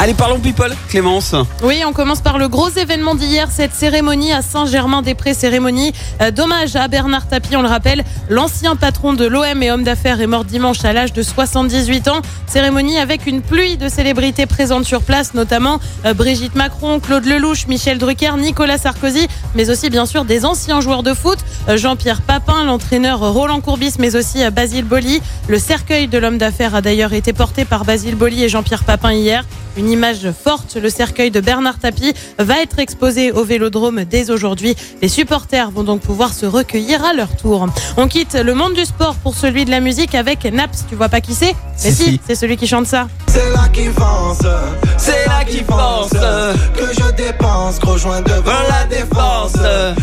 Allez, parlons people, Clémence. Oui, on commence par le gros événement d'hier, cette cérémonie à Saint-Germain-des-Prés, cérémonie euh, d'hommage à Bernard Tapie, on le rappelle, l'ancien patron de l'OM et homme d'affaires est mort dimanche à l'âge de 78 ans. Cérémonie avec une pluie de célébrités présentes sur place, notamment euh, Brigitte Macron, Claude Lelouch, Michel Drucker, Nicolas Sarkozy, mais aussi bien sûr des anciens joueurs de foot, Jean-Pierre Papin, l'entraîneur Roland Courbis, mais aussi euh, Basile Boli. Le cercueil de l'homme d'affaires a d'ailleurs été porté par Basile Boli et Jean-Pierre Papin hier. Une image forte, le cercueil de Bernard Tapie va être exposé au Vélodrome dès aujourd'hui. Les supporters vont donc pouvoir se recueillir à leur tour. On quitte le monde du sport pour celui de la musique avec Naps. Tu vois pas qui c'est? Mais Si, si, si. c'est celui qui chante ça. C'est là qui pense, C'est là qui pense. que je dépense, gros joint devant la défense.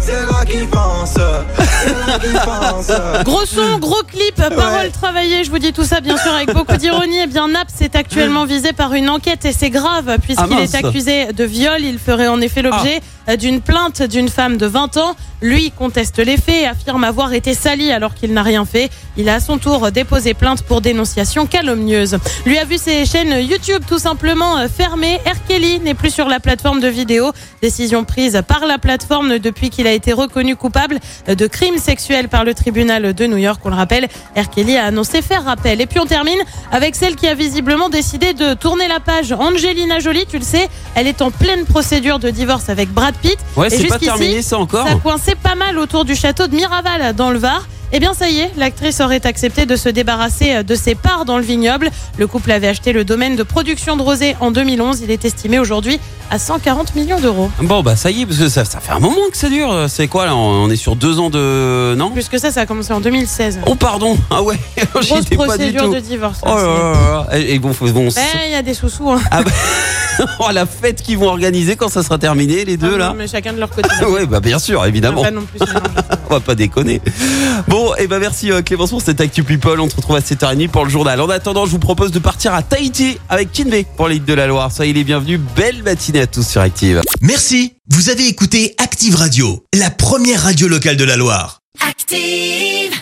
C'est là qui pense, Gros son, gros clip, paroles travaillées. Je vous dis tout ça bien sûr avec beaucoup d'ironie. Eh bien, Naps est actuellement visé par une enquête et c'est grave puisqu'il Ah, est accusé de viol. Il ferait en effet l'objet euh, d'une plainte d'une femme de 20 ans. Lui conteste les faits et affirme avoir été sali alors qu'il n'a rien fait. Il a à son tour déposé plainte pour dénonciation calomnieuse. Lui a vu ses chaînes YouTube tout simplement euh, fermées. R. Kelly n'est plus sur la plateforme de vidéo. Décision prise par la plateforme depuis qu'il a été reconnu coupable de crimes sexuels par le tribunal de New York. On le rappelle, R. Kelly a annoncé faire rappel. Et puis on termine avec celle qui a visiblement décidé de tourner la page. Angelina Jolie, tu le sais, elle est en pleine procédure de divorce avec Brad Pitt. Ouais, c'est pas terminé ça encore. Ça coinçait pas mal autour du château de Miraval dans le Var. Eh bien, ça y est, l'actrice aurait accepté de se débarrasser de ses parts dans le vignoble. Le couple avait acheté le domaine de production de rosé en 2011. Il est estimé aujourd'hui à 140 millions d'euros. Bon, bah ça y est, parce que ça, ça fait un moment que ça dure. C'est quoi là On est sur deux ans de. Non? Plus que ça, ça a commencé en 2016. Oh, pardon. Ah ouais, Grosse j'étais pas du procédure tout. de divorce. Oh là là là. Et bon, bon, Eh, il y a des sous-sous. Hein. Ah bah, oh, la fête qu'ils vont organiser quand ça sera terminé, les deux Ah, là. Mais chacun de leur côté. Ouais, bah bien sûr, évidemment. Pas non plus. On va pas déconner. Bon, et ben merci euh, Clémence pour cette Actu People. On se retrouve à 7h30 pour le journal. En attendant, je vous propose de partir à Tahiti avec Kinvey pour l'île de la Loire. Soyez les bienvenus. Belle matinée à tous sur Active. Merci, vous avez écouté Active Radio, la première radio locale de la Loire. Active.